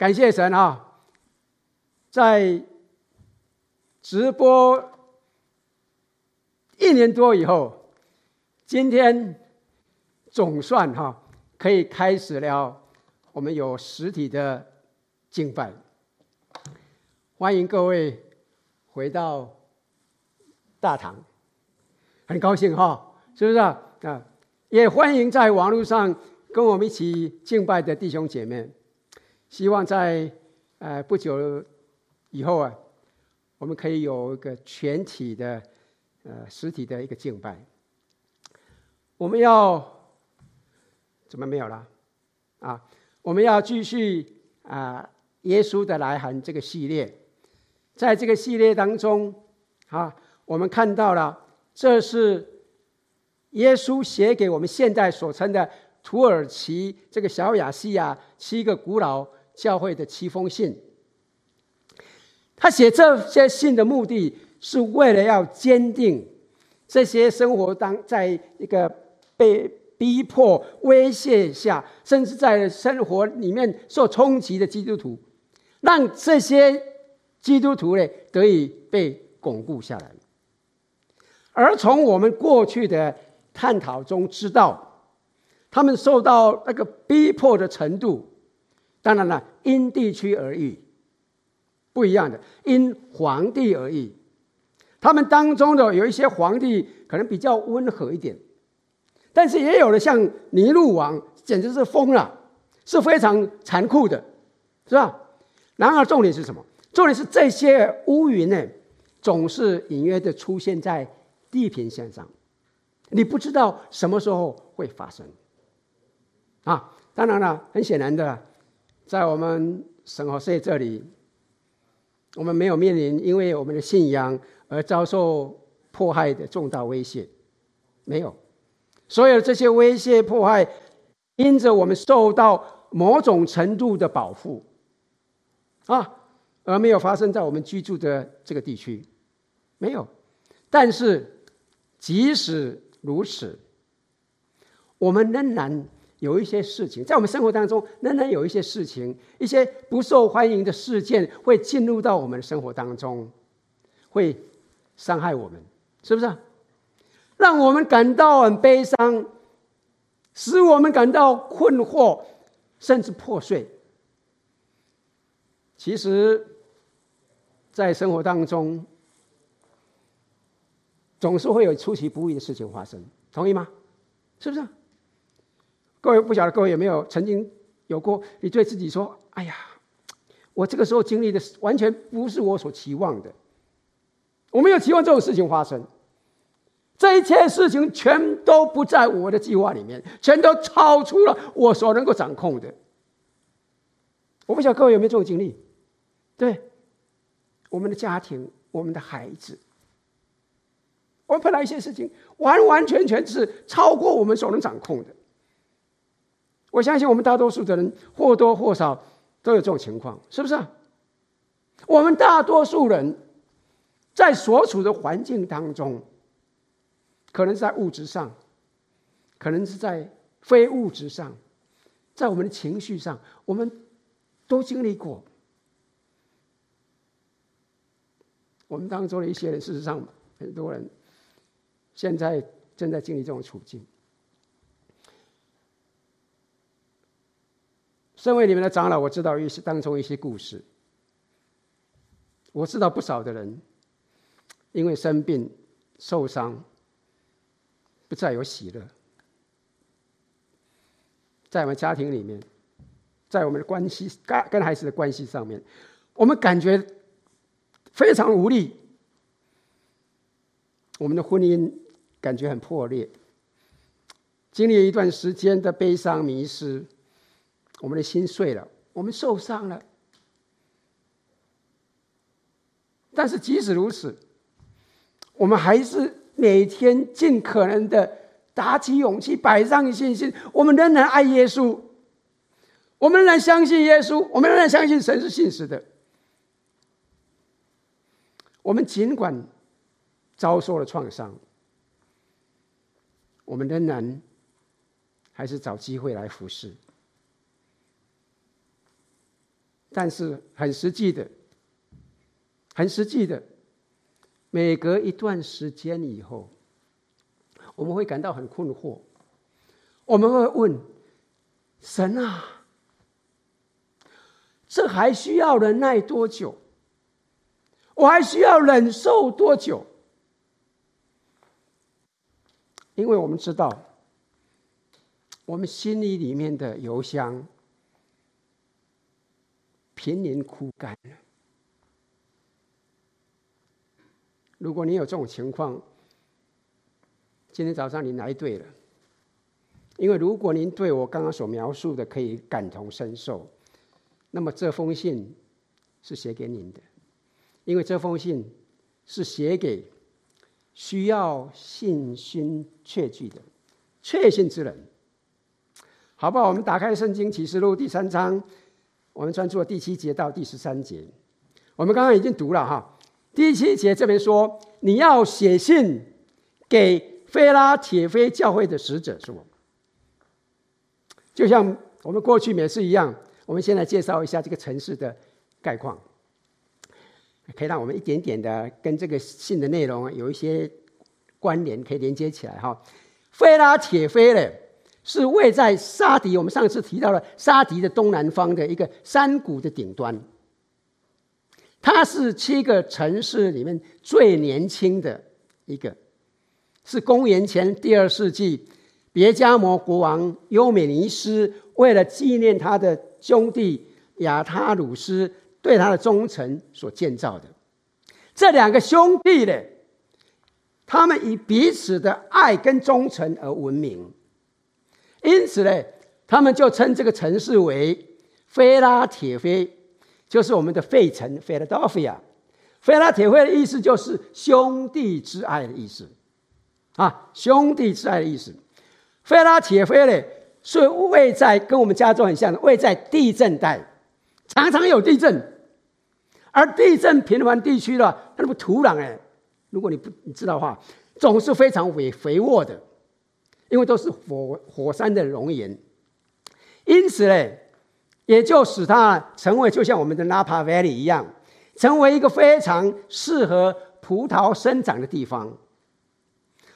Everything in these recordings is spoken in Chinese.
感谢神啊，在直播一年多以后，今天总算哈可以开始了，我们有实体的敬拜。欢迎各位回到大堂，很高兴哈，是不是啊？啊，也欢迎在网络上跟我们一起敬拜的弟兄姐妹。希望在呃不久以后啊，我们可以有一个全体的呃实体的一个敬拜。我们要怎么没有了？啊，我们要继续啊，耶稣的来函这个系列，在这个系列当中啊，我们看到了这是耶稣写给我们现在所称的土耳其这个小亚细亚七个古老。教会的七封信，他写这些信的目的是为了要坚定这些生活当在一个被逼迫、威胁下，甚至在生活里面受冲击的基督徒，让这些基督徒呢得以被巩固下来。而从我们过去的探讨中知道，他们受到那个逼迫的程度。当然了，因地区而异，不一样的，因皇帝而异。他们当中的有一些皇帝可能比较温和一点，但是也有的像尼禄王，简直是疯了，是非常残酷的，是吧？然而重点是什么？重点是这些乌云呢，总是隐约的出现在地平线上，你不知道什么时候会发生。啊，当然了，很显然的。在我们圣何塞这里，我们没有面临因为我们的信仰而遭受迫害的重大威胁，没有。所有这些威胁迫害，因着我们受到某种程度的保护，啊，而没有发生在我们居住的这个地区，没有。但是即使如此，我们仍然。有一些事情在我们生活当中，仍然有一些事情，一些不受欢迎的事件会进入到我们的生活当中，会伤害我们，是不是？让我们感到很悲伤，使我们感到困惑，甚至破碎。其实，在生活当中，总是会有出其不意的事情发生，同意吗？是不是？各位不晓得，各位有没有曾经有过？你对自己说：“哎呀，我这个时候经历的完全不是我所期望的。我没有期望这种事情发生，这一切事情全都不在我的计划里面，全都超出了我所能够掌控的。”我不晓得各位有没有这种经历？对，我们的家庭，我们的孩子，我们碰到一些事情，完完全全是超过我们所能掌控的。我相信我们大多数的人或多或少都有这种情况，是不是？我们大多数人在所处的环境当中，可能在物质上，可能是在非物质上，在我们的情绪上，我们都经历过。我们当中的一些人，事实上很多人现在正在经历这种处境。身为你们的长老，我知道一些当中一些故事。我知道不少的人，因为生病、受伤，不再有喜乐。在我们家庭里面，在我们的关系、跟跟孩子的关系上面，我们感觉非常无力。我们的婚姻感觉很破裂，经历一段时间的悲伤、迷失。我们的心碎了，我们受伤了。但是即使如此，我们还是每天尽可能的打起勇气，摆上信心。我们仍然爱耶稣，我们仍然相信耶稣，我们仍然相信神是信实的。我们尽管遭受了创伤，我们仍然还是找机会来服侍。但是很实际的，很实际的，每隔一段时间以后，我们会感到很困惑，我们会问神啊，这还需要忍耐多久？我还需要忍受多久？因为我们知道，我们心里里面的油箱濒临枯干了。如果你有这种情况，今天早上你来对了。因为如果您对我刚刚所描述的可以感同身受，那么这封信是写给您的，因为这封信是写给。需要信心确据的确信之人，好不好？我们打开圣经启示录第三章，我们专注第七节到第十三节。我们刚刚已经读了哈，第七节这边说，你要写信给菲拉铁非教会的使者，是我。就像我们过去每次一样，我们先来介绍一下这个城市的概况。可以让我们一点点的跟这个信的内容有一些关联，可以连接起来哈。菲拉铁非呢，是位在沙迪，我们上次提到了沙迪的东南方的一个山谷的顶端。它是七个城市里面最年轻的一个，是公元前第二世纪别加摩国王优美尼斯为了纪念他的兄弟亚他鲁斯。对他的忠诚所建造的，这两个兄弟呢，他们以彼此的爱跟忠诚而闻名，因此呢，他们就称这个城市为菲拉铁菲，就是我们的费城 （Philadelphia）。非拉铁菲的意思就是兄弟之爱的意思，啊，兄弟之爱的意思。菲拉铁菲呢，是位在跟我们加州很像的，位在地震带。常常有地震，而地震频繁地区的它那个土壤哎，如果你不你知道的话，总是非常肥肥沃的，因为都是火火山的熔岩，因此呢，也就使它成为就像我们的 Napa Valley 一样，成为一个非常适合葡萄生长的地方。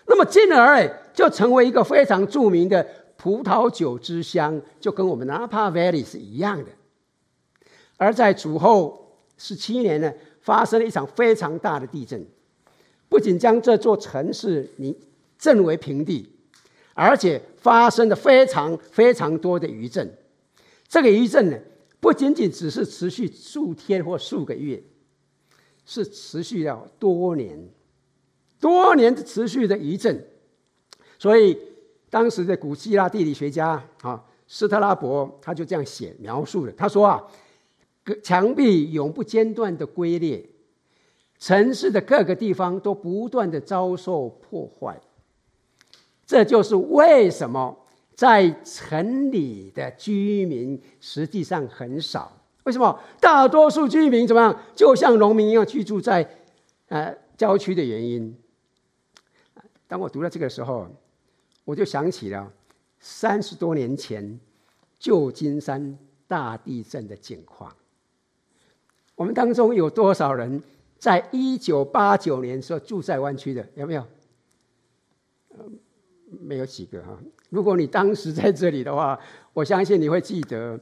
那么进而，就成为一个非常著名的葡萄酒之乡，就跟我们 Napa Valley 是一样的。而在主后十七年呢，发生了一场非常大的地震，不仅将这座城市你震为平地，而且发生了非常非常多的余震。这个余震呢，不仅仅只是持续数天或数个月，是持续了多年，多年的持续的余震。所以当时的古希腊地理学家啊，斯特拉博他就这样写描述的，他说啊。墙壁永不间断的龟裂，城市的各个地方都不断的遭受破坏。这就是为什么在城里的居民实际上很少。为什么大多数居民怎么样？就像农民一样居住在呃郊区的原因。当我读到这个时候，我就想起了三十多年前旧金山大地震的景况。我们当中有多少人在一九八九年时候住在湾区的？有没有？没有几个哈。如果你当时在这里的话，我相信你会记得，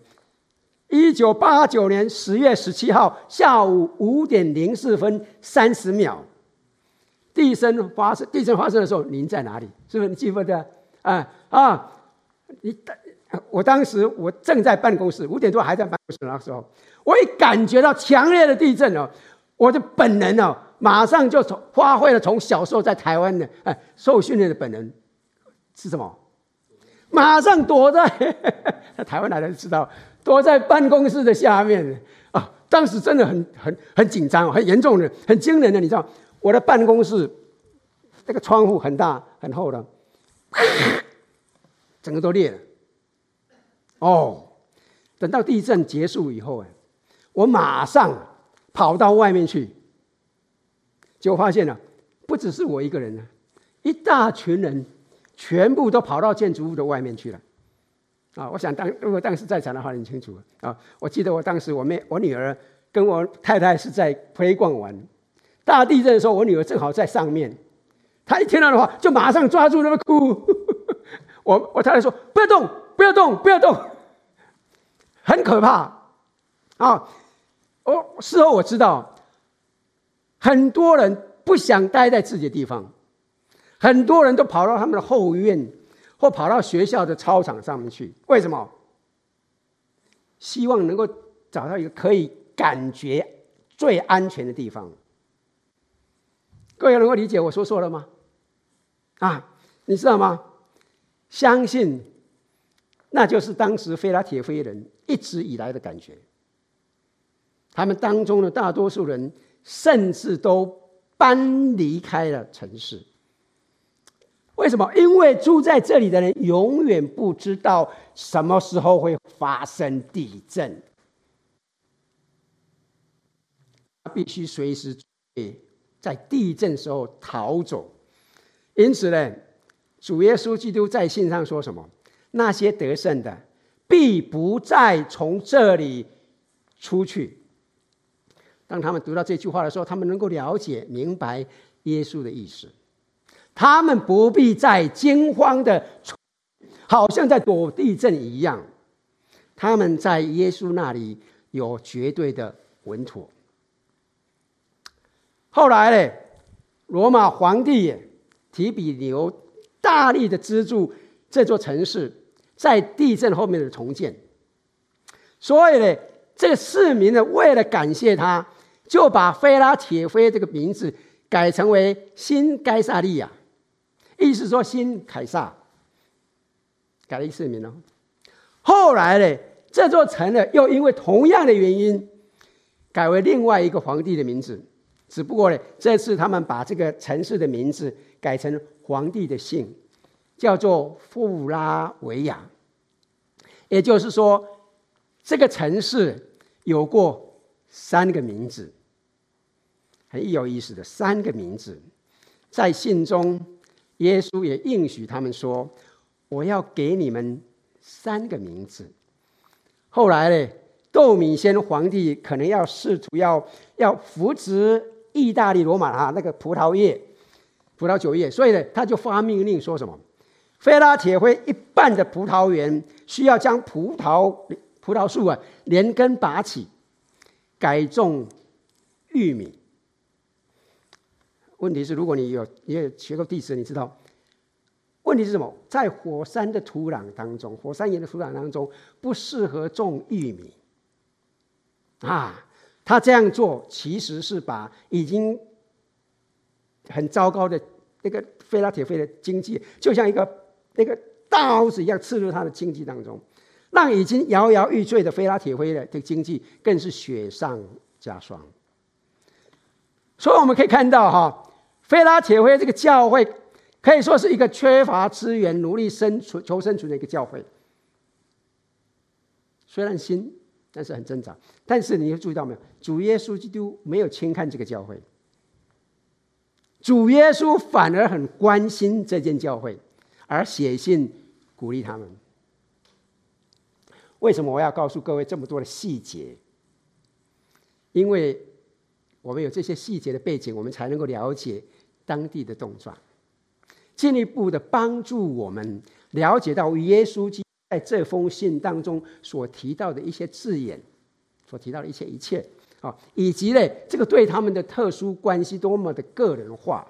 一九八九年十月十七号下午五点零四分三十秒，地震发生。地震发生的时候，您在哪里？是不是你记不得？啊啊！你我当时我正在办公室，五点多还在办公室那时候。我一感觉到强烈的地震哦，我的本能哦，马上就从发挥了从小时候在台湾的哎受训练的本能是什么？马上躲在 台湾来的知道，躲在办公室的下面啊！当时真的很很很紧张，很严重的，很惊人的，你知道，我的办公室那个窗户很大很厚的，整个都裂了。哦，等到地震结束以后哎。我马上跑到外面去，结果发现了，不只是我一个人呢，一大群人全部都跑到建筑物的外面去了。啊，我想当如果当时在场的话，很清楚啊。我记得我当时我妹我女儿跟我太太是在回逛完大地震的时候，我女儿正好在上面，她一听到的话就马上抓住那个哭。我我太太说不要动，不要动，不要动，很可怕啊。我事后我知道，很多人不想待在自己的地方，很多人都跑到他们的后院。或跑到学校的操场上面去，为什么？希望能够找到一个可以感觉最安全的地方。各位能够理解我说错了吗？啊，你知道吗？相信，那就是当时菲拉铁菲人一直以来的感觉。他们当中的大多数人，甚至都搬离开了城市。为什么？因为住在这里的人永远不知道什么时候会发生地震，必须随时在地震时候逃走。因此呢，主耶稣基督在信上说什么？那些得胜的必不再从这里出去。当他们读到这句话的时候，他们能够了解明白耶稣的意思。他们不必再惊慌的，好像在躲地震一样。他们在耶稣那里有绝对的稳妥。后来呢，罗马皇帝提比留大力的资助这座城市在地震后面的重建。所以呢，这个市民呢，为了感谢他，就把菲拉铁非这个名字改成为新该萨利亚。意思说新凯撒改了一次名哦。后来呢，这座城呢又因为同样的原因改为另外一个皇帝的名字。只不过呢，这次他们把这个城市的名字改成皇帝的姓，叫做富拉维亚。也就是说，这个城市有过三个名字，很有意思的三个名字，在信中。耶稣也应许他们说：“我要给你们三个名字。”后来呢，窦米先皇帝可能要试图要要扶植意大利罗马啊那个葡萄业、葡萄酒业，所以呢，他就发命令说什么：“非拉铁非一半的葡萄园需要将葡萄葡萄树啊连根拔起，改种玉米。”问题是，如果你有也学过地质，你知道问题是什么？在火山的土壤当中，火山岩的土壤当中不适合种玉米啊。他这样做其实是把已经很糟糕的那个非拉铁非的经济，就像一个那个刀子一样刺入他的经济当中，让已经摇摇欲坠的非拉铁非的这个经济更是雪上加霜。所以我们可以看到哈。非拉铁会这个教会可以说是一个缺乏资源、努力生存、求生存的一个教会。虽然新，但是很挣扎。但是你注意到没有？主耶稣基督没有轻看这个教会，主耶稣反而很关心这间教会，而写信鼓励他们。为什么我要告诉各位这么多的细节？因为我们有这些细节的背景，我们才能够了解。当地的动状，进一步的帮助我们了解到耶稣基在这封信当中所提到的一些字眼，所提到的一些一切啊，以及呢，这个对他们的特殊关系多么的个人化。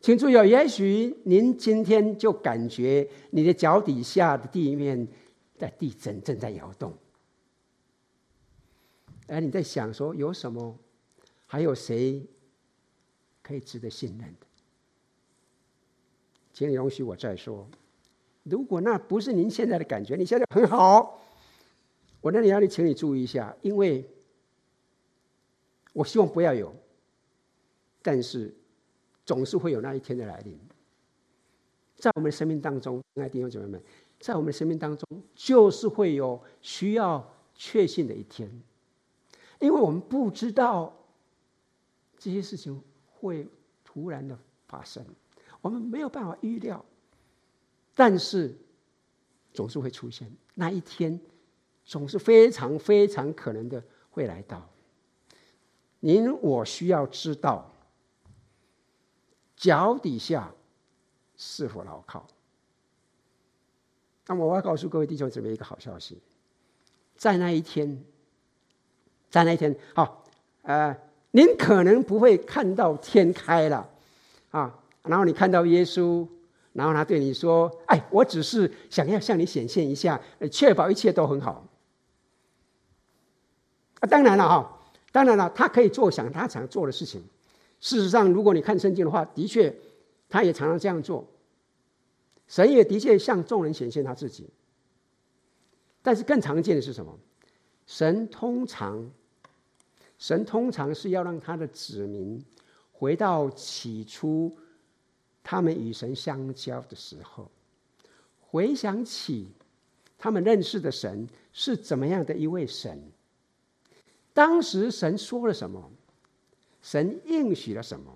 请注意哦，也许您今天就感觉你的脚底下的地面在地震，正在摇动，而你在想说有什么，还有谁？可以值得信任的，请你容许我再说。如果那不是您现在的感觉，你现在很好，我那里要你，请你注意一下，因为我希望不要有，但是总是会有那一天的来临。在我们的生命当中，亲爱的弟兄姐妹们，在我们的生命当中，就是会有需要确信的一天，因为我们不知道这些事情。会突然的发生，我们没有办法预料。但是，总是会出现，那一天总是非常非常可能的会来到。您我需要知道，脚底下是否牢靠。那么我要告诉各位弟兄姊妹一个好消息，在那一天，在那一天，好，呃，您可能不会看到天开了，啊，然后你看到耶稣。然后他对你说：“哎，我只是想要向你显现一下，确保一切都很好。”啊，当然了哈，当然了，他可以做想他想做的事情。事实上，如果你看圣经的话，的确，他也常常这样做。神也的确向众人显现他自己。但是更常见的是什么？神通常，神通常是要让他的子民回到起初。他们与神相交的时候，回想起他们认识的神是怎么样的一位神，当时神说了什么，神应许了什么，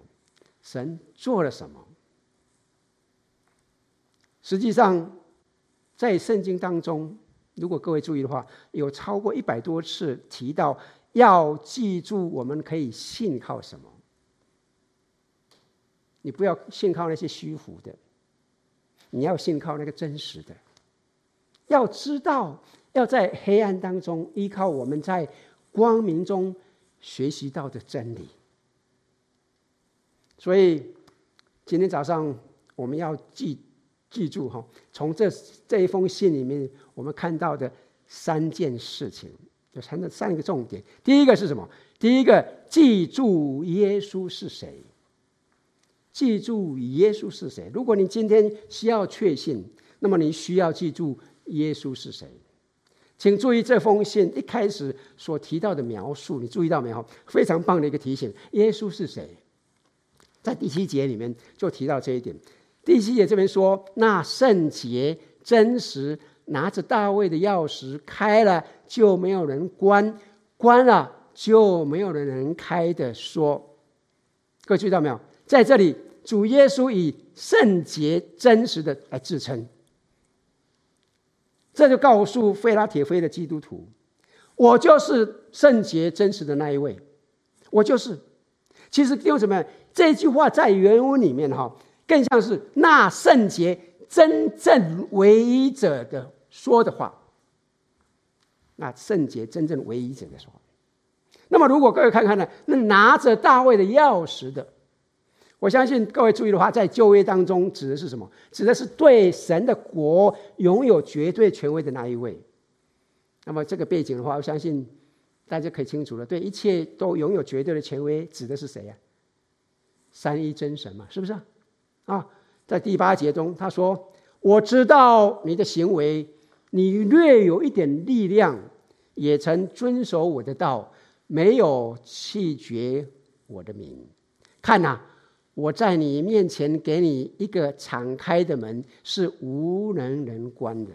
神做了什么。实际上，在圣经当中，如果各位注意的话，有超过一百多次提到要记住我们可以信靠什么。你不要信靠那些虚浮的，你要信靠那个真实的。要知道，要在黑暗当中依靠我们在光明中学习到的真理。所以今天早上我们要记记住哈，从这这一封信里面我们看到的三件事情，就三个三个重点。第一个是什么？第一个，记住耶稣是谁。记住耶稣是谁？如果你今天需要确信，那么你需要记住耶稣是谁。请注意这封信一开始所提到的描述，你注意到没有？非常棒的一个提醒。耶稣是谁？在第七节里面就提到这一点。第七节这边说：“那圣洁真实，拿着大卫的钥匙，开了就没有人关，关了就没有人能开的。”说，各位注意到没有？在这里，主耶稣以圣洁真实的来自称，这就告诉非拉铁非的基督徒：我就是圣洁真实的那一位，我就是。其实弟兄姊妹，这句话在原文里面哈，更像是那圣洁真正唯一者的说的话。那圣洁真正唯一者的说话。那么，如果各位看看呢，那拿着大卫的钥匙的。我相信各位注意的话，在旧约当中指的是什么？指的是对神的国拥有绝对权威的那一位。那么这个背景的话，我相信大家可以清楚了。对一切都拥有绝对的权威，指的是谁呀？三一真神嘛，是不是？啊，在第八节中他说：“我知道你的行为，你略有一点力量，也曾遵守我的道，没有弃绝我的名。看呐。”我在你面前给你一个敞开的门，是无人能关的。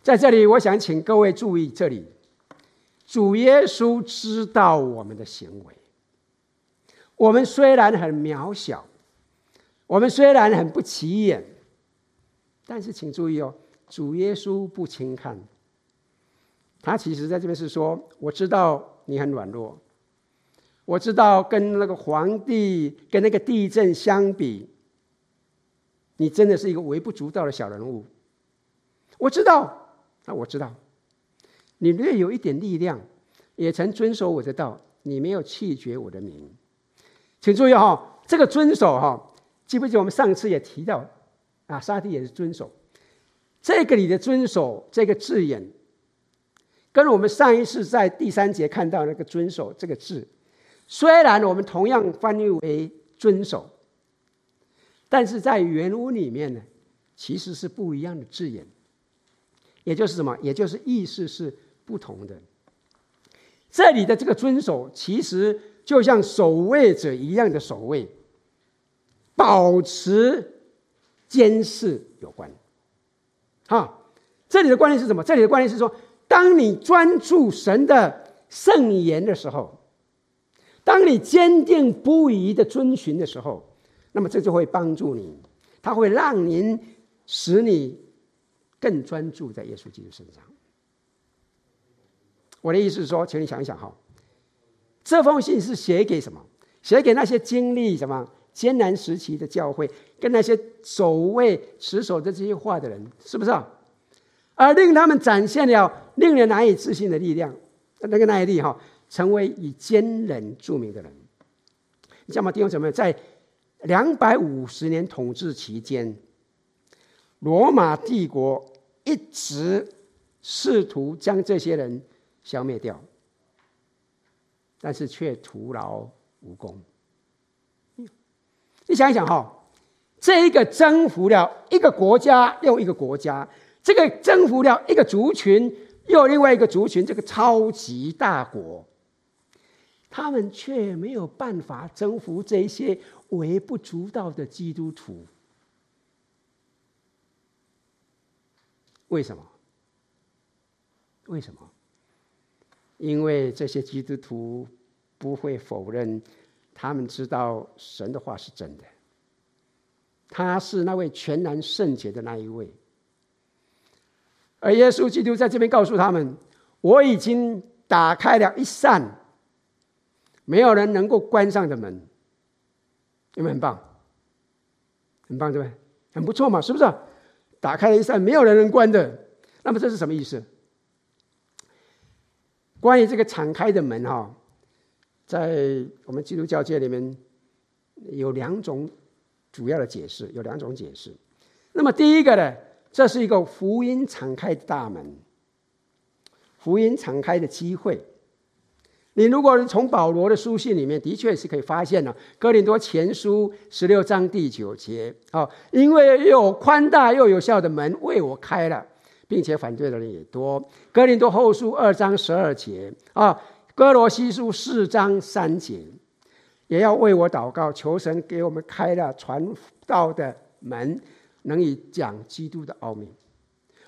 在这里，我想请各位注意，这里主耶稣知道我们的行为。我们虽然很渺小，我们虽然很不起眼，但是请注意哦，主耶稣不轻看。他其实在这边是说，我知道你很软弱。我知道跟那个皇帝、跟那个地震相比，你真的是一个微不足道的小人物。我知道，啊，我知道，你略有一点力量，也曾遵守我的道，你没有弃绝我的名。请注意哈，这个遵守哈，记不记得我们上次也提到啊？沙地也是遵守。这个里的遵守这个字眼，跟我们上一次在第三节看到那个遵守这个字。虽然我们同样翻译为遵守，但是在原文里面呢，其实是不一样的字眼，也就是什么？也就是意思是不同的。这里的这个遵守，其实就像守卫者一样的守卫，保持监视有关。哈，这里的观念是什么？这里的观念是说，当你专注神的圣言的时候。当你坚定不移的遵循的时候，那么这就会帮助你，它会让您使你更专注在耶稣基督身上。我的意思是说，请你想一想哈，这封信是写给什么？写给那些经历什么艰难时期的教会，跟那些守卫持守着这些话的人，是不是啊？而令他们展现了令人难以置信的力量，那个耐力哈，成为以坚忍著名的人。你知道吗？弟兄姊妹，在两百五十年统治期间，罗马帝国一直试图将这些人。消灭掉，但是却徒劳无功。你想一想哈，这一个征服了一个国家又一个国家，这个征服了一个族群又另外一个族群，这个超级大国，他们却没有办法征服这些微不足道的基督徒。为什么？为什么？因为这些基督徒不会否认，他们知道神的话是真的，他是那位全然圣洁的那一位。而耶稣基督在这边告诉他们：“我已经打开了一扇没有人能够关上的门。”有没有很棒？很棒，对不对？很不错嘛，是不是？打开了一扇没有人能关的。那么这是什么意思？关于这个敞开的门哈，在我们基督教界里面有两种主要的解释，有两种解释。那么第一个呢，这是一个福音敞开的大门，福音敞开的机会。你如果从保罗的书信里面，的确是可以发现了《哥林多前书》十六章第九节啊，因为有宽大又有效的门为我开了。并且反对的人也多。哥林多后书二章十二节啊，哥罗西书四章三节，也要为我祷告，求神给我们开了传道的门，能以讲基督的奥秘。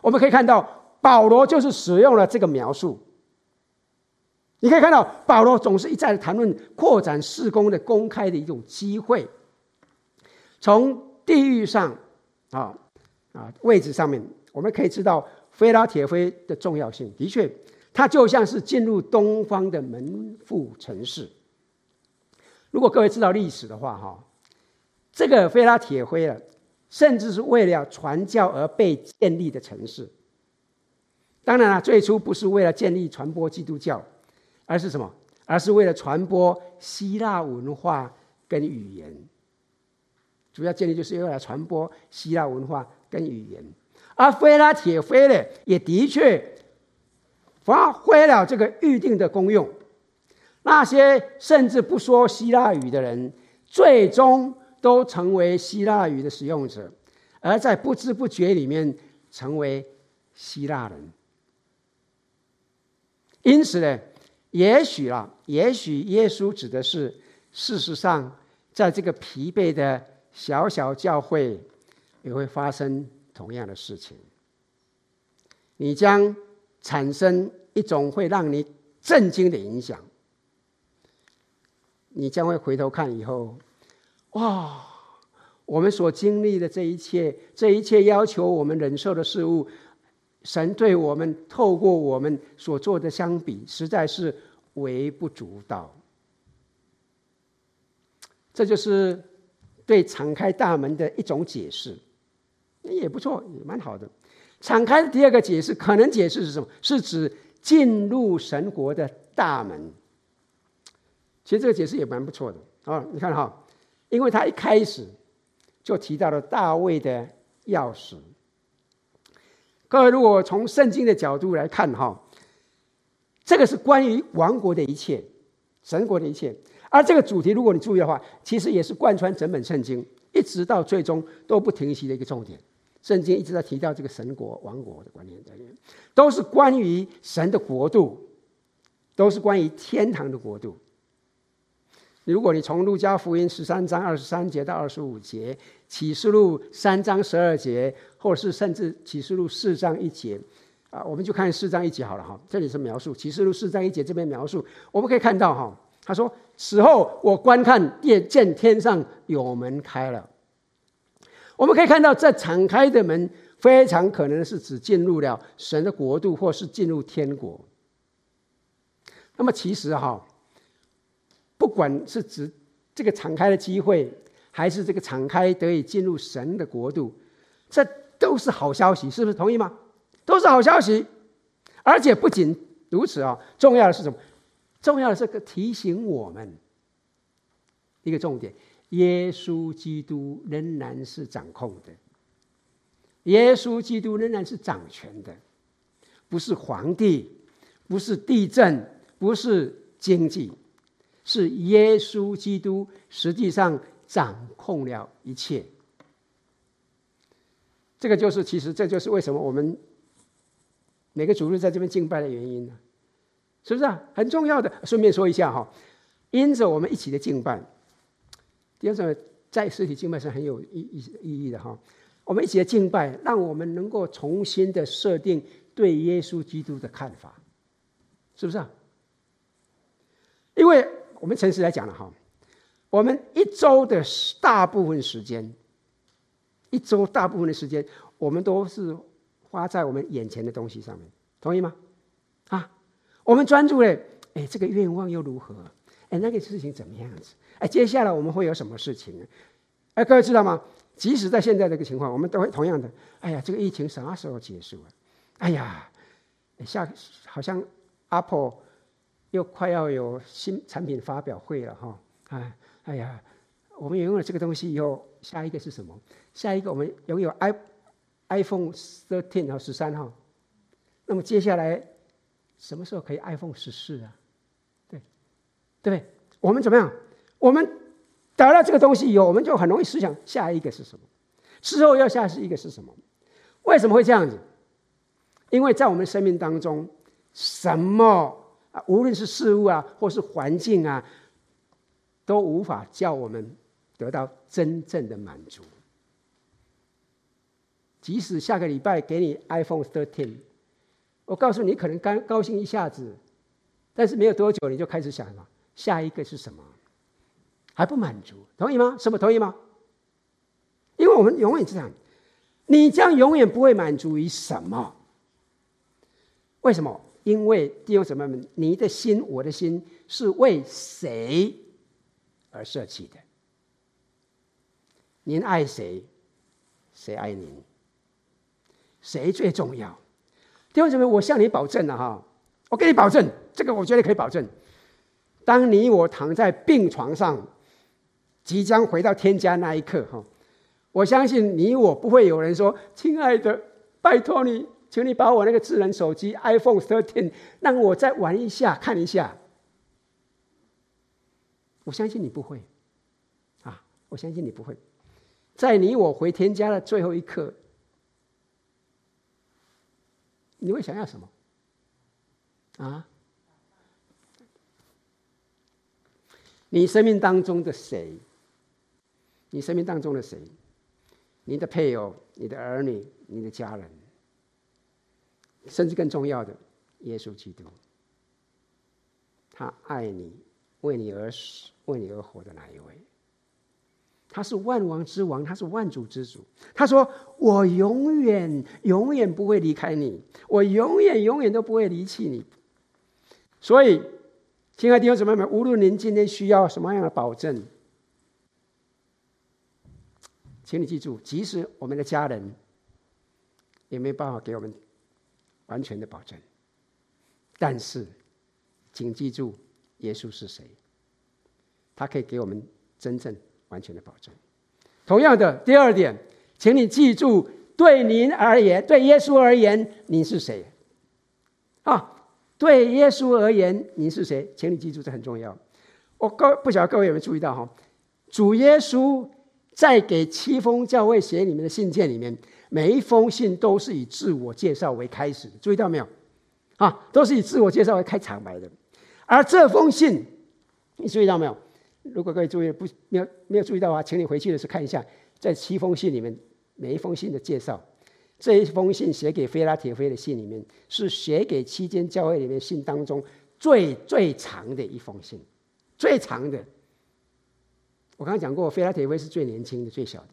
我们可以看到，保罗就是使用了这个描述。你可以看到，保罗总是一再的谈论扩展事工的公开的一种机会，从地域上啊啊位置上面。我们可以知道，菲拉铁非的重要性。的确，它就像是进入东方的门户城市。如果各位知道历史的话，哈，这个非拉铁非啊，甚至是为了传教而被建立的城市。当然了，最初不是为了建立传播基督教，而是什么？而是为了传播希腊文化跟语言。主要建立就是为了传播希腊文化跟语言。而非拉铁非呢，也的确发挥了这个预定的功用。那些甚至不说希腊语的人，最终都成为希腊语的使用者，而在不知不觉里面成为希腊人。因此呢，也许啊，也许耶稣指的是，事实上，在这个疲惫的小小教会，也会发生。同样的事情，你将产生一种会让你震惊的影响。你将会回头看以后，哇！我们所经历的这一切，这一切要求我们忍受的事物，神对我们透过我们所做的相比，实在是微不足道。这就是对敞开大门的一种解释。也不错，也蛮好的。敞开的第二个解释，可能解释是什么？是指进入神国的大门。其实这个解释也蛮不错的啊！你看哈，因为他一开始就提到了大卫的钥匙。各位如果从圣经的角度来看哈，这个是关于王国的一切，神国的一切。而这个主题，如果你注意的话，其实也是贯穿整本圣经，一直到最终都不停息的一个重点。圣经一直在提到这个神国、王国的观念在里面，都是关于神的国度，都是关于天堂的国度。如果你从路加福音十三章二十三节到二十五节，启示录三章十二节，或者是甚至启示录四章一节，啊，我们就看四章一节好了哈。这里是描述启示录四章一节这边描述，我们可以看到哈，他说：“此后我观看，也见天上有门开了。”我们可以看到，这敞开的门非常可能是指进入了神的国度，或是进入天国。那么其实哈，不管是指这个敞开的机会，还是这个敞开得以进入神的国度，这都是好消息，是不是？同意吗？都是好消息。而且不仅如此啊，重要的是什么？重要的是个提醒我们一个重点：耶稣基督仍然是掌控的，耶稣基督仍然是掌权的，不是皇帝，不是地震。不是经济，是耶稣基督实际上掌控了一切。这个就是，其实这就是为什么我们每个主日在这边敬拜的原因呢？是不是啊？很重要的。顺便说一下哈，因着我们一起的敬拜，第二种在实体敬拜是很有意意意义的哈。我们一起的敬拜，让我们能够重新的设定对耶稣基督的看法，是不是啊？因为我们诚实来讲了哈，我们一周的大部分时间，一周大部分的时间，我们都是花在我们眼前的东西上面，同意吗？啊，我们专注的，哎，这个愿望又如何？哎，那个事情怎么样子？哎，接下来我们会有什么事情呢？哎，各位知道吗？即使在现在这个情况，我们都会同样的，哎呀，这个疫情什么时候结束啊？哎呀，下好像 Apple。又快要有新产品发表会了哈！哎，哎呀，我们拥有了这个东西以后，下一个是什么？下一个我们拥有 i iPhone 13和十三号，那么接下来什么时候可以 iPhone 十四啊？对，不对？我们怎么样？我们得了这个东西以后，我们就很容易思想下一个是什么？之后要下是一个是什么？为什么会这样子？因为在我们生命当中，什么啊？无论是事物啊，或是环境啊，都无法叫我们得到真正的满足。即使下个礼拜给你 iPhone 13，我告诉你，可能刚高兴一下子，但是没有多久你就开始想了，下一个是什么？还不满足，同意吗？什么同意吗？因为我们永远这样，你将永远不会满足于什么？为什么？因为弟兄姊妹们，你的心，我的心是为谁而设计的？您爱谁？谁爱您？谁最重要？弟兄姊妹，我向你保证了哈，我给你保证，这个我绝对可以保证。当你我躺在病床上，即将回到天家那一刻哈，我相信你我不会有人说：“亲爱的，拜托你。”请你把我那个智能手机 iPhone 13，让我再玩一下，看一下。我相信你不会，啊，我相信你不会，在你我回天家的最后一刻，你会想要什么？啊？你生命当中的谁？你生命当中的谁？你的配偶、你的儿女、你的家人？甚至更重要的，耶稣基督，他爱你，为你而死，为你而活的那一位，他是万王之王，他是万主之主。他说：“我永远永远不会离开你，我永远永远都不会离弃你。”所以，亲爱的弟兄姊妹们，无论您今天需要什么样的保证，请你记住，即使我们的家人也没办法给我们。完全的保证，但是，请记住，耶稣是谁？他可以给我们真正完全的保证。同样的，第二点，请你记住，对您而言，对耶稣而言，您是谁？啊，对耶稣而言，你是谁？请你记住，这很重要。我各不晓得各位有没有注意到哈？主耶稣在给七封教会写里面的信件里面。每一封信都是以自我介绍为开始，注意到没有？啊，都是以自我介绍为开场白的。而这封信，你注意到没有？如果各位注意不没有没有注意到的话，请你回去的时候看一下，在七封信里面，每一封信的介绍。这一封信写给菲拉铁菲的信里面，是写给七间教会里面信当中最最长的一封信，最长的。我刚刚讲过，菲拉铁菲是最年轻的、最小的。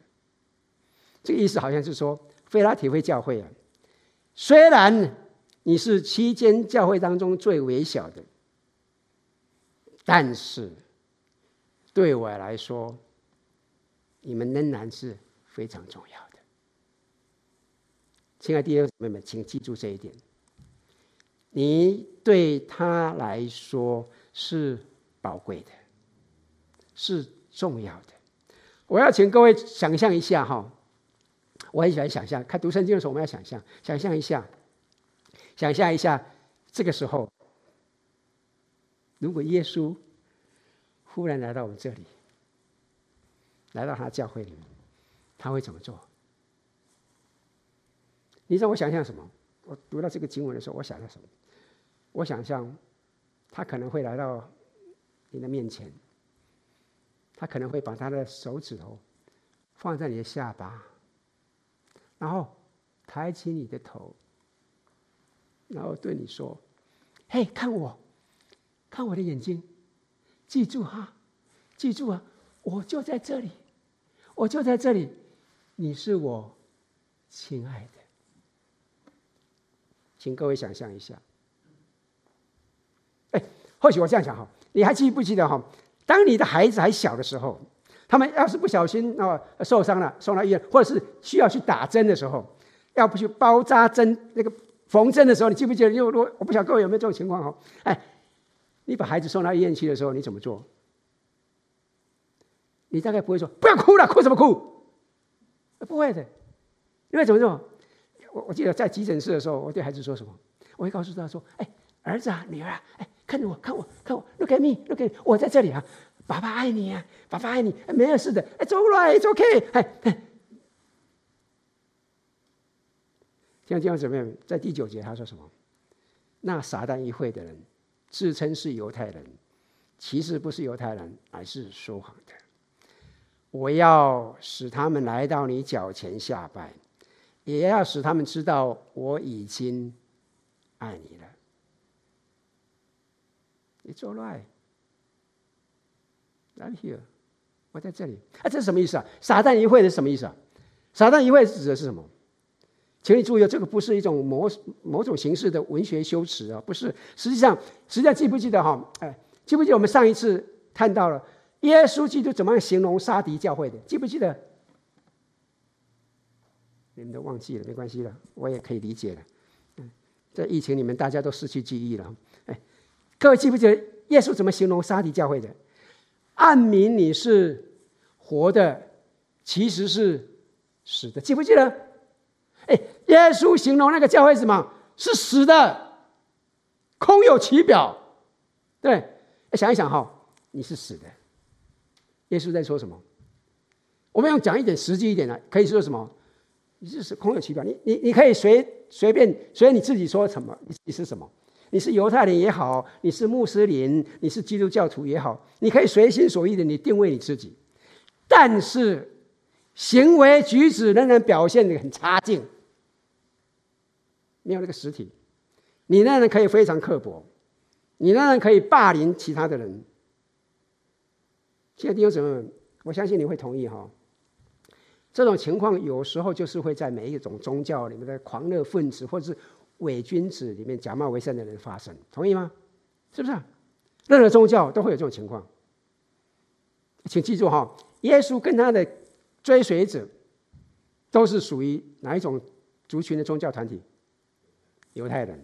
这个意思好像是说，菲拉铁菲教会啊，虽然你是七间教会当中最微小的，但是对我来说，你们仍然是非常重要的。亲爱的弟兄姊妹们，请记住这一点。你对他来说是宝贵的，是重要的。我要请各位想象一下哈，我很喜欢想象，看读圣经的时候，我们要想象，想象一下，想象一下，这个时候，如果耶稣忽然来到我们这里，来到他教会里面，他会怎么做？你让我想象什么？我读到这个经文的时候，我想象什么？我想象，他可能会来到你的面前，他可能会把他的手指头放在你的下巴，然后抬起你的头，然后对你说：“嘿，看我，看我的眼睛，记住哈，记住啊，我就在这里，我就在这里，你是我亲爱的。”请各位想象一下。哎或许我这样想哈，你还记不记得哈？当你的孩子还小的时候，他们要是不小心啊受伤了，送到医院，或者是需要去打针的时候，要不去包扎针那个缝针的时候，你记不记得？因为我我不晓得各位有没有这种情况哈？哎，你把孩子送到医院去的时候，你怎么做？你大概不会说不要哭了，哭什么哭？不会的，因为怎么做？我我记得在急诊室的时候，我对孩子说什么？我会告诉他说：“哎，儿子啊，女儿啊，哎。”看着我，看我，看我，Look at me，Look at me，我在这里啊！爸爸爱你啊，爸爸爱你，没有事的，It's all right，It's okay。哎，听听怎么样？在第九节他说什么？那撒旦议会的人自称是犹太人，其实不是犹太人，而是说谎的。我要使他们来到你脚前下拜，也要使他们知道我已经爱你了。It's all right. I'm here. 我在这里。啊，这是什么意思啊？撒旦一会是什么意思啊？撒旦一会指的是什么？请你注意，这个不是一种某某种形式的文学修辞啊，不是。实际上，实际上记不记得哈？哎，记不记得我们上一次看到了耶稣基督怎么样形容撒狄教会的？记不记得？你们都忘记了，没关系了，我也可以理解了。嗯，在疫情里面，大家都失去记忆了。哎各位记不记得耶稣怎么形容沙迪教会的？暗明你是活的，其实是死的。记不记得？哎，耶稣形容那个教会什么？是死的，空有其表。对，想一想哈，你是死的。耶稣在说什么？我们要讲一点实际一点的，可以说什么？你是，空有其表。你你你可以随随便随你自己说什么？你是什么？你是犹太人也好，你是穆斯林，你是基督教徒也好，你可以随心所欲的你定位你自己，但是行为举止仍然表现的很差劲，没有那个实体，你仍然可以非常刻薄，你仍然可以霸凌其他的人。现在弟兄姊妹们，我相信你会同意哈，这种情况有时候就是会在每一种宗教里面的狂热分子，或者是。伪君子里面假冒为善的人发生，同意吗？是不是？任何宗教都会有这种情况。请记住哈，耶稣跟他的追随者都是属于哪一种族群的宗教团体？犹太人，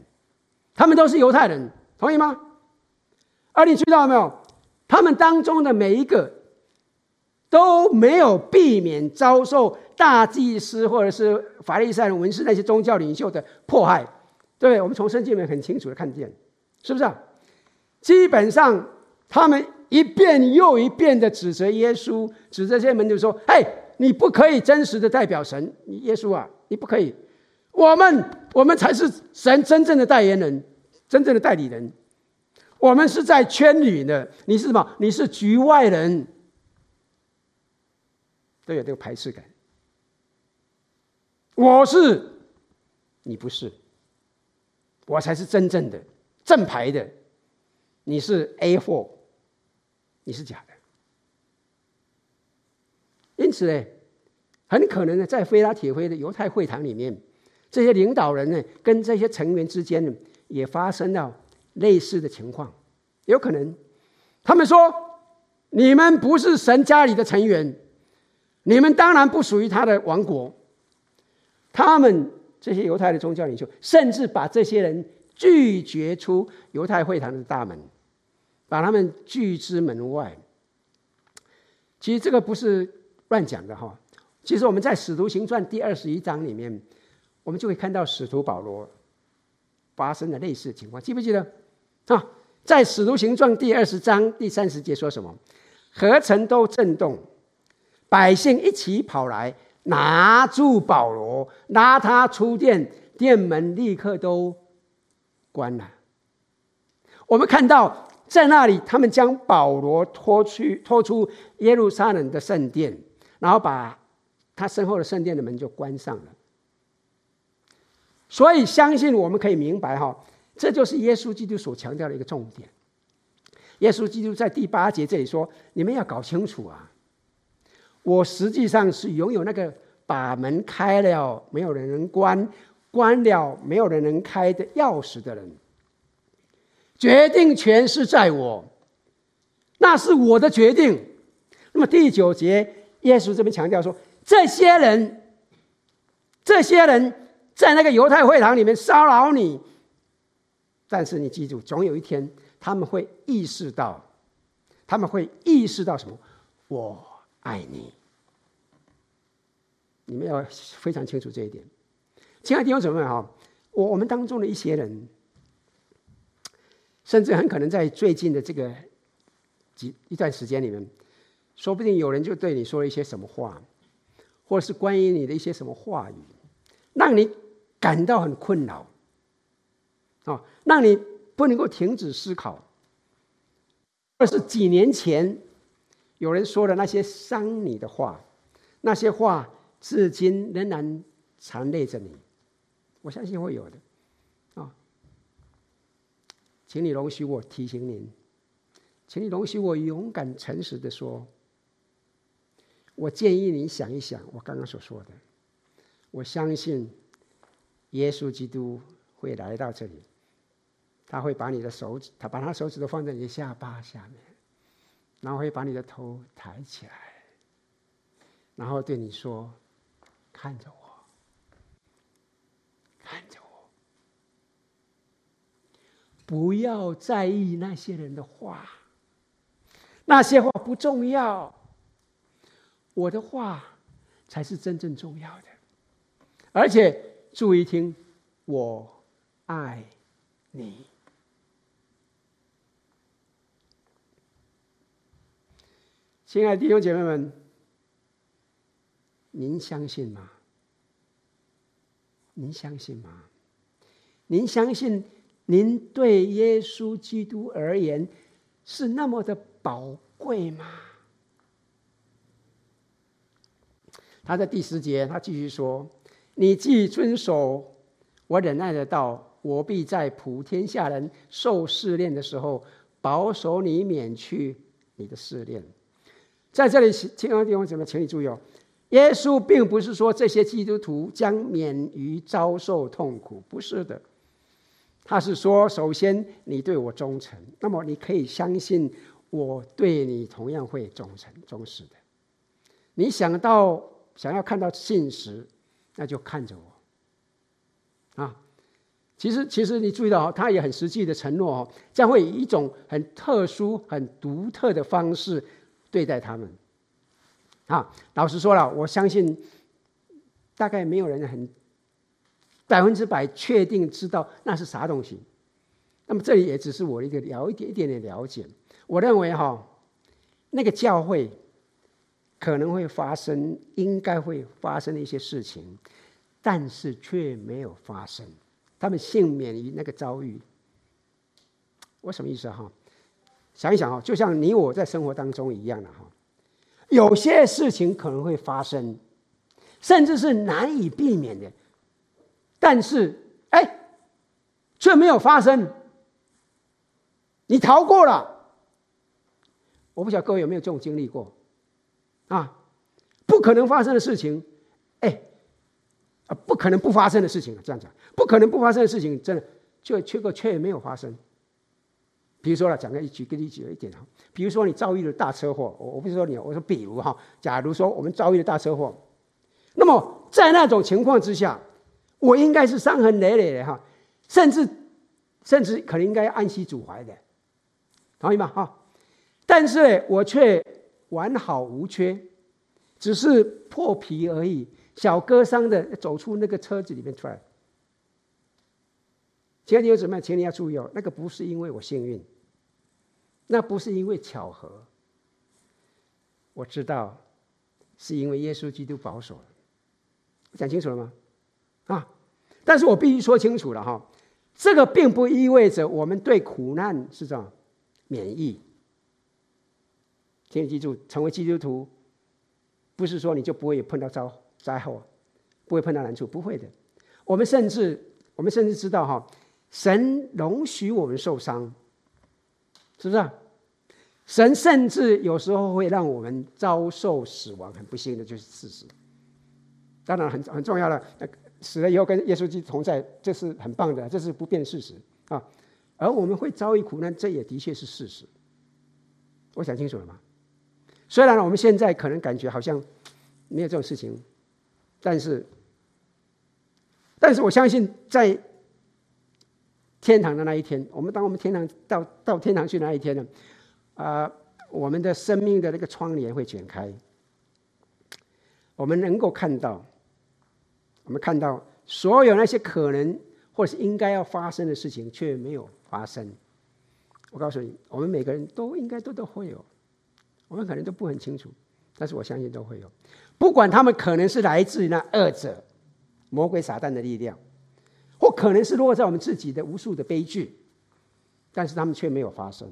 他们都是犹太人，同意吗？而你知道没有？他们当中的每一个都没有避免遭受大祭司或者是法利赛人、文士那些宗教领袖的迫害。对不对，我们从圣经里面很清楚的看见，是不是啊？基本上，他们一遍又一遍的指责耶稣，指责这些门徒说：“嘿，你不可以真实的代表神，耶稣啊，你不可以。我们，我们才是神真正的代言人，真正的代理人。我们是在圈里的，你是什么？你是局外人，都有这个排斥感。我是，你不是。”我才是真正的正牌的，你是 A 货，你是假的。因此呢，很可能呢，在非拉铁非的犹太会堂里面，这些领导人呢，跟这些成员之间呢，也发生了类似的情况。有可能，他们说：“你们不是神家里的成员，你们当然不属于他的王国。”他们这些犹太的宗教领袖，甚至把这些人拒绝出犹太会堂的大门，把他们拒之门外。其实这个不是乱讲的哈。其实我们在《使徒行传》第二十一章里面，我们就会看到使徒保罗发生的类似情况，记不记得？啊，在《使徒行传》第二十章第三十节说什么？合成都震动，百姓一起跑来拿住保罗，拉他出殿，殿门立刻都关了。我们看到。在那里，他们将保罗拖去拖出耶路撒冷的圣殿，然后把他身后的圣殿的门就关上了。所以，相信我们可以明白哈，这就是耶稣基督所强调的一个重点。耶稣基督在第八节这里说：“你们要搞清楚啊，我实际上是拥有那个把门开了没有人能关，关了没有人能开的钥匙的人。”决定权是在我，那是我的决定。那么第九节，耶稣这边强调说：这些人，这些人在那个犹太会堂里面骚扰你，但是你记住，总有一天他们会意识到，他们会意识到什么？我爱你。你们要非常清楚这一点。亲爱的弟兄姊妹哈，我我们当中的一些人。甚至很可能在最近的这个几一段时间里面，说不定有人就对你说了一些什么话，或者是关于你的一些什么话语，让你感到很困扰，啊，让你不能够停止思考，或是几年前有人说的那些伤你的话，那些话至今仍然缠累着你，我相信会有的。啊请你容许我提醒您，请你容许我勇敢诚实的说，我建议你想一想我刚刚所说的。我相信耶稣基督会来到这里，他会把你的手指，他把他手指头放在你的下巴下面，然后会把你的头抬起来，然后对你说：“看着我，看着我。”不要在意那些人的话，那些话不重要，我的话才是真正重要的。而且注意听，我爱你，亲爱的弟兄姐妹们，您相信吗？您相信吗？您相信？您对耶稣基督而言是那么的宝贵吗？他在第十节，他继续说：“你既遵守我忍耐的道，我必在普天下人受试炼的时候，保守你免去你的试炼。”在这里，亲爱的弟兄姊妹，请你注意哦，耶稣并不是说这些基督徒将免于遭受痛苦，不是的。他是说：首先，你对我忠诚，那么你可以相信我对你同样会忠诚、忠实的。你想到想要看到信实，那就看着我。啊，其实其实你注意到，他也很实际的承诺哦，将会以一种很特殊、很独特的方式对待他们。啊，老实说了，我相信大概没有人很。百分之百确定知道那是啥东西，那么这里也只是我一个了一点一点点了解。我认为哈，那个教会可能会发生，应该会发生的一些事情，但是却没有发生，他们幸免于那个遭遇。我什么意思哈？想一想啊，就像你我在生活当中一样的哈，有些事情可能会发生，甚至是难以避免的。但是，哎，却没有发生。你逃过了，我不晓得各位有没有这种经历过？啊，不可能发生的事情，哎啊，不可能不发生的事情啊，这样讲，不可能不发生的事情，真的就却个却没有发生。比如说了，讲个一举个例子一点哈，比如说你遭遇了大车祸，我我不是说你，我说比如哈，假如说我们遭遇了大车祸，那么在那种情况之下，我应该是伤痕累累的哈，甚至甚至可能应该要安息主怀的，同意吗？哈，但是我却完好无缺，只是破皮而已，小割伤的走出那个车子里面出来。亲爱的弟兄姊妹，请你要注意哦，那个不是因为我幸运，那不是因为巧合，我知道是因为耶稣基督保守了。讲清楚了吗？啊！但是我必须说清楚了哈，这个并不意味着我们对苦难是这样免疫。请你记住，成为基督徒不是说你就不会碰到灾灾祸，不会碰到难处，不会的。我们甚至我们甚至知道哈。神容许我们受伤，是不是？神甚至有时候会让我们遭受死亡，很不幸的就是事实。当然很很重要了，死了以后跟耶稣基督同在，这是很棒的，这是不变事实啊。而我们会遭遇苦难，这也的确是事实。我想清楚了吗？虽然我们现在可能感觉好像没有这种事情，但是，但是我相信在。天堂的那一天，我们当我们天堂到到天堂去的那一天呢，啊、我们的生命的那个窗帘会卷开，我们能够看到，我们看到所有那些可能或是应该要发生的事情却没有发生。我告诉你，我们每个人都应该都都会有，我们可能都不很清楚，但是我相信都会有，不管他们可能是来自于那二者、魔鬼、撒旦的力量。或可能是落在我们自己的无数的悲剧，但是他们却没有发生，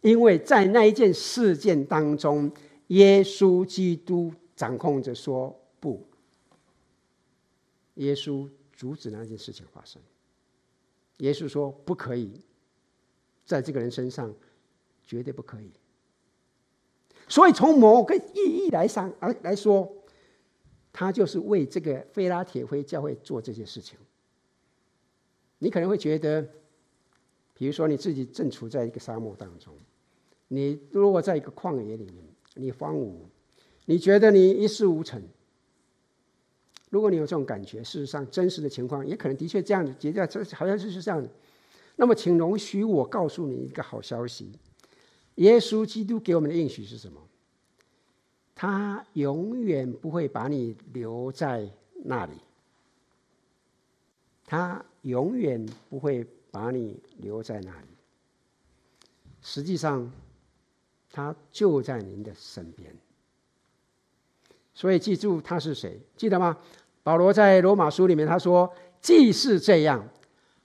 因为在那一件事件当中，耶稣基督掌控着说不，耶稣阻止那件事情发生。耶稣说不可以，在这个人身上绝对不可以。所以从某个意义来上而来说，他就是为这个非拉铁非教会做这件事情。你可能会觉得，比如说你自己正处在一个沙漠当中，你如果在一个旷野里面，你荒芜，你觉得你一事无成。如果你有这种感觉，事实上真实的情况也可能的确这样子，觉得这好像就是这样。那么，请容许我告诉你一个好消息：耶稣基督给我们的应许是什么？他永远不会把你留在那里。他永远不会把你留在那里。实际上，他就在您的身边。所以记住他是谁，记得吗？保罗在罗马书里面他说：“既是这样，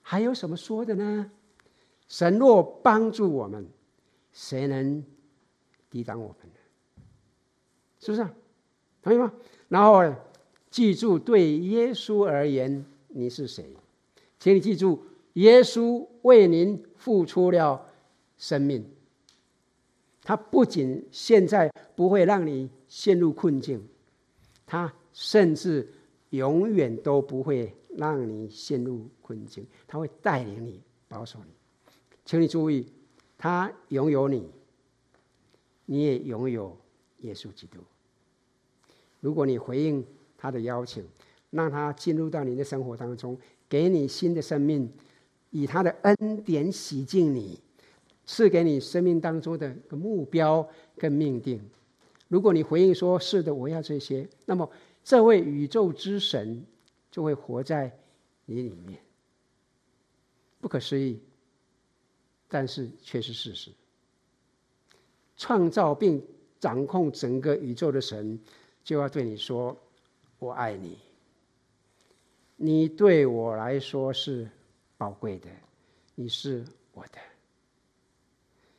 还有什么说的呢？神若帮助我们，谁能抵挡我们呢？是不是？同意吗？然后记住，对耶稣而言。”你是谁？请你记住，耶稣为您付出了生命。他不仅现在不会让你陷入困境，他甚至永远都不会让你陷入困境。他会带领你，保守你。请你注意，他拥有你，你也拥有耶稣基督。如果你回应他的邀请，让他进入到你的生活当中，给你新的生命，以他的恩典洗净你，赐给你生命当中的个目标跟命定。如果你回应说是的，我要这些，那么这位宇宙之神就会活在你里面。不可思议，但是却是事实。创造并掌控整个宇宙的神，就要对你说：“我爱你。”你对我来说是宝贵的，你是我的，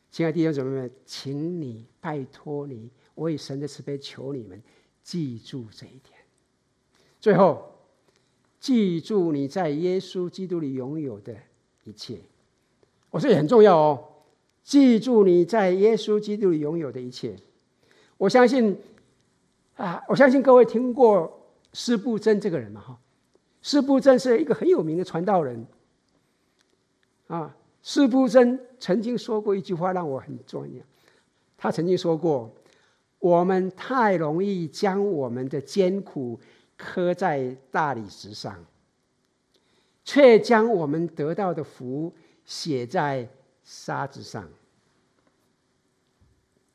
亲爱的弟兄姊妹们，请你拜托你，我以神的慈悲求你们记住这一点。最后，记住你在耶稣基督里拥有的一切，我说也很重要哦。记住你在耶稣基督里拥有的一切，我相信啊，我相信各位听过施布真这个人嘛哈。司布真是一个很有名的传道人。啊，司布真曾经说过一句话，让我很重要。他曾经说过：“我们太容易将我们的艰苦刻在大理石上，却将我们得到的福写在沙子上。”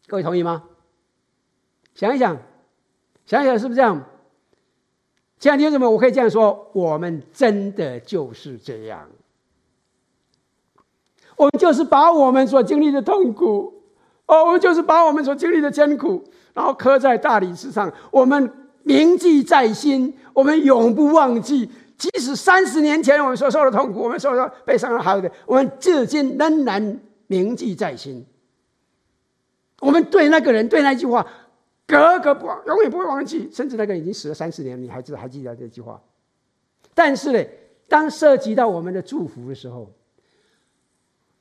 各位同意吗？想一想，想一想，是不是这样？亲爱的弟兄姊妹，我可以这样说：我们真的就是这样。我们就是把我们所经历的痛苦，哦，我们就是把我们所经历的艰苦，然后刻在大理石上，我们铭记在心，我们永不忘记。即使三十年前我们所受的痛苦，我们所受的悲伤的，我们至今仍然铭记在心。我们对那个人，对那句话，格格不忘，永远不会忘记。甚至那个已经死了三十年，你还知道还记得这句话？但是呢，当涉及到我们的祝福的时候，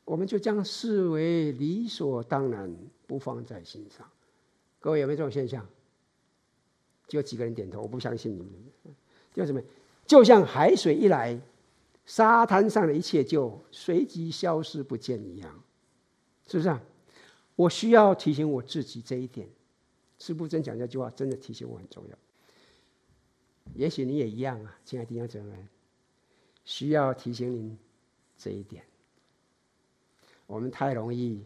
我们就将视为理所当然，不放在心上。各位有没有这种现象？就几个人点头，我不相信你们。就什么？就像海水一来，沙滩上的一切就随即消失不见一样，是不是啊？我需要提醒我自己这一点。司布真讲这句话，真的提醒我很重要。也许你也一样啊，亲爱的弟兄姊妹，需要提醒您这一点。我们太容易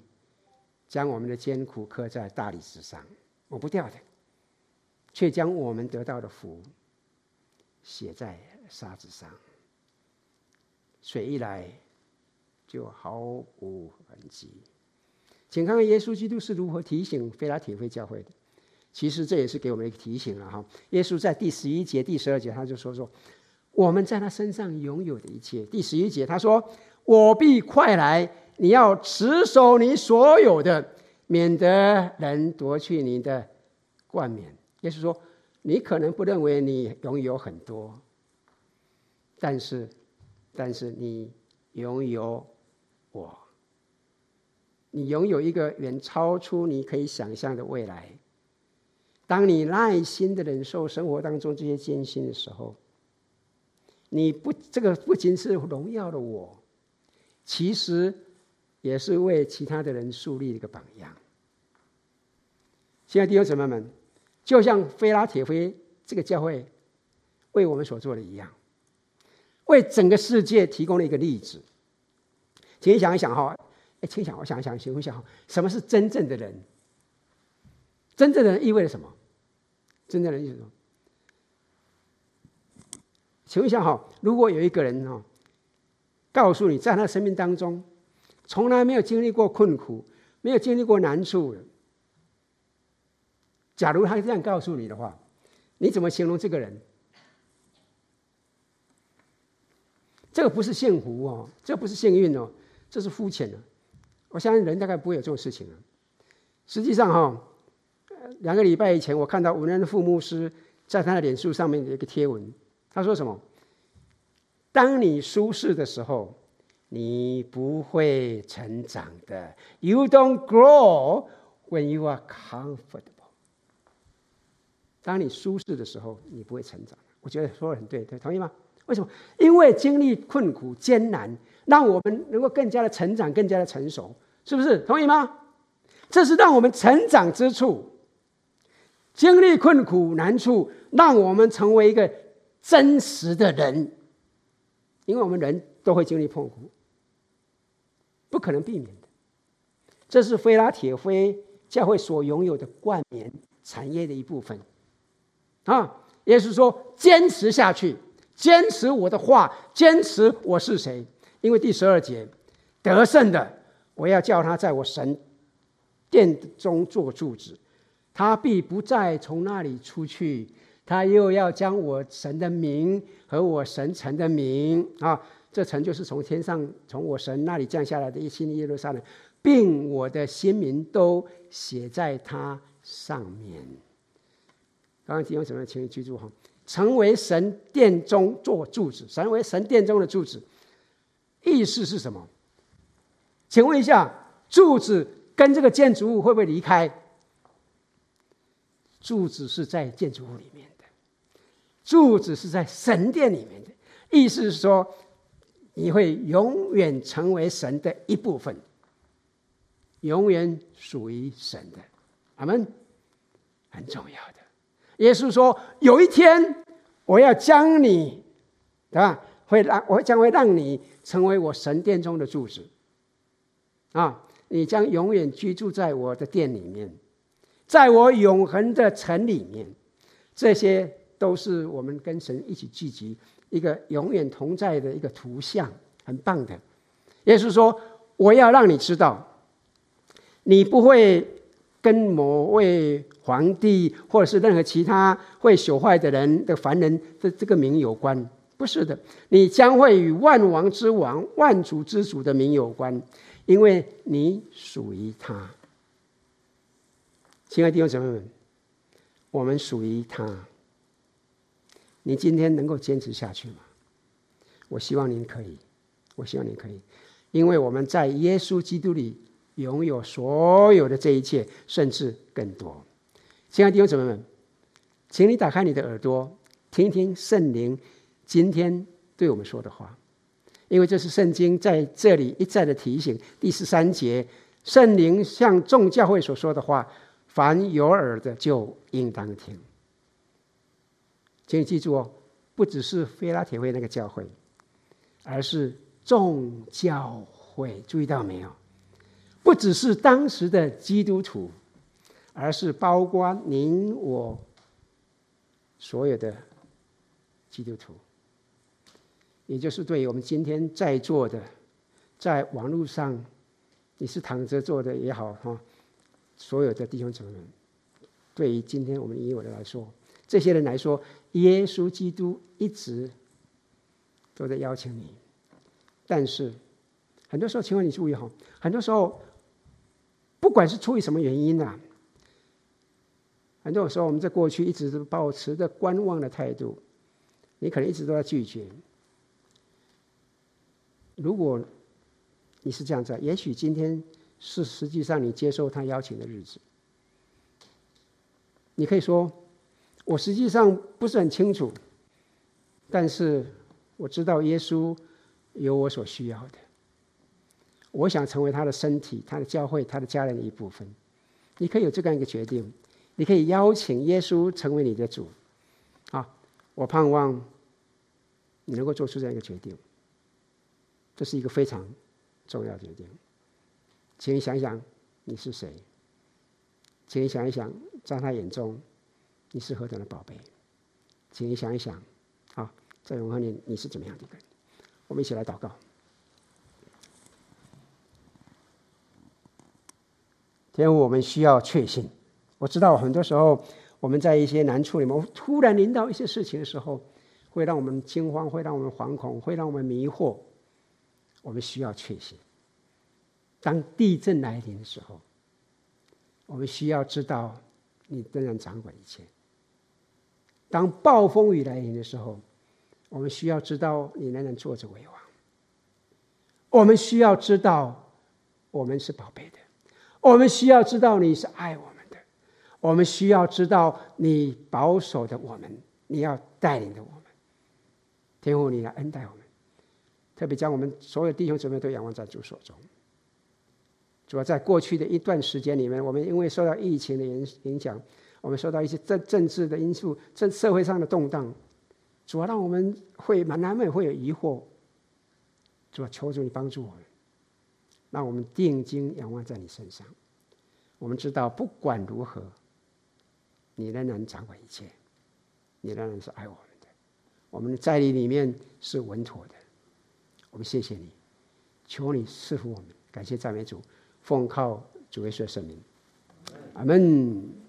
将我们的艰苦刻在大理石上，抹不掉的，却将我们得到的福写在沙子上。水一来，就毫无痕迹。请看看耶稣基督是如何提醒非拉铁非教会的。其实这也是给我们一个提醒了哈。耶稣在第十一节、第十二节，他就说说我们在他身上拥有的一切。第十一节他说：“我必快来。”你要持守你所有的，免得人夺去你的冠冕。也就是说，你可能不认为你拥有很多，但是，但是你拥有我，你拥有一个远超出你可以想象的未来。当你耐心的忍受生活当中这些艰辛的时候，你不，这个不仅是荣耀的我，其实。也是为其他的人树立一个榜样。亲爱的弟兄姊妹们，就像菲拉铁菲这个教会为我们所做的一样，为整个世界提供了一个例子。请你想一想哈，哎，请想，我想一想，请问一下，什么是真正的人？真正的人意味着什么？真正的意思？请问一下哈，如果有一个人哈，告诉你在他生命当中，从来没有经历过困苦，没有经历过难处。假如他这样告诉你的话，你怎么形容这个人？这个不是幸福哦，这不是幸运哦，这是肤浅的。我相信人大概不会有这种事情啊。实际上哈，两个礼拜以前，我看到吴仁富牧师在他的脸书上面的一个贴文，他说什么？当你舒适的时候。你不会成长的。You don't grow when you are comfortable。当你舒适的时候，你不会成长。我觉得说的很对，对，同意吗？为什么？因为经历困苦艰难，让我们能够更加的成长，更加的成熟，是不是？同意吗？这是让我们成长之处。经历困苦难处，让我们成为一个真实的人。因为我们人都会经历痛苦。不可能避免的，这是菲拉铁非教会所拥有的冠冕产业的一部分啊！也是说，坚持下去，坚持我的话，坚持我是谁。因为第十二节，得胜的，我要叫他在我神殿中做柱子，他必不再从那里出去。他又要将我神的名和我神城的名啊。这城就是从天上从我神那里降下来的一新耶路撒冷，并我的新名都写在它上面。刚刚提供什么？请你记住哈，成为神殿中做柱子，成为神殿中的柱子，意思是什么？请问一下，柱子跟这个建筑物会不会离开？柱子是在建筑物里面的，柱子是在神殿里面的。意思是说，你会永远成为神的一部分，永远属于神的。阿门，很重要的。耶稣说：“有一天，我要将你，对吧？会让我将会让你成为我神殿中的柱子，啊，你将永远居住在我的殿里面，在我永恒的城里面。这些都是我们跟神一起聚集一个永远同在的一个图像，很棒的。耶稣说：我要让你知道，你不会。”跟某位皇帝或者是任何其他会朽坏的人的凡人的这个名有关，不是的，你将会与万王之王、万主之主的名有关，因为你属于他。亲爱的弟兄姊妹们，我们属于他。你今天能够坚持下去吗？我希望您可以，我希望您可以，因为我们在耶稣基督里。拥有所有的这一切，甚至更多。亲爱的弟兄姊妹们，请你打开你的耳朵，听一听圣灵今天对我们说的话，因为这是圣经在这里一再的提醒。第十三节，圣灵向众教会所说的话，凡有耳的就应当听。请你记住哦，不只是菲拉铁会那个教会，而是众教会。注意到没有？不只是当时的基督徒，而是包括您我所有的基督徒，也就是对于我们今天在座的，在网络上你是躺着做的也好哈，所有的弟兄姊妹，对于今天我们以我的来说，这些人来说，耶稣基督一直都在邀请你，但是很多时候，请问你注意哈，很多时候。不管是出于什么原因啊，很多时候我们在过去一直都保持着观望的态度，你可能一直都在拒绝。如果你是这样子，也许今天是实际上你接受他邀请的日子。你可以说，我实际上不是很清楚，但是我知道耶稣有我所需要的。我想成为他的身体、他的教会、他的家人的一部分。你可以有这样一个决定，你可以邀请耶稣成为你的主。啊，我盼望你能够做出这样一个决定。这是一个非常重要的决定。请你想一想，你是谁？请你想一想，在他眼中你是何等的宝贝？请你想一想，啊，在永恒里你是怎么样的一个人？我们一起来祷告。天父，我们需要确信。我知道很多时候我们在一些难处里面，突然临到一些事情的时候，会让我们惊慌，会让我们惶恐，会让我们迷惑。我们需要确信。当地震来临的时候，我们需要知道你仍然掌管一切。当暴风雨来临的时候，我们需要知道你仍然坐着为王。我们需要知道我们是宝贝的。我们需要知道你是爱我们的，我们需要知道你保守的我们，你要带领的我们。天父，你来恩待我们，特别将我们所有弟兄姊妹都仰望在主手中。主要在过去的一段时间里面，我们因为受到疫情的影影响，我们受到一些政政治的因素、政社会上的动荡，主要让我们会蛮难免会有疑惑。主要求主你帮助我们。让我们定睛仰望在你身上，我们知道不管如何，你仍然掌管一切，你仍然是爱我们的，我们在你里面是稳妥的。我们谢谢你，求你赐福我们，感谢赞美主，奉靠主耶稣圣名，阿门。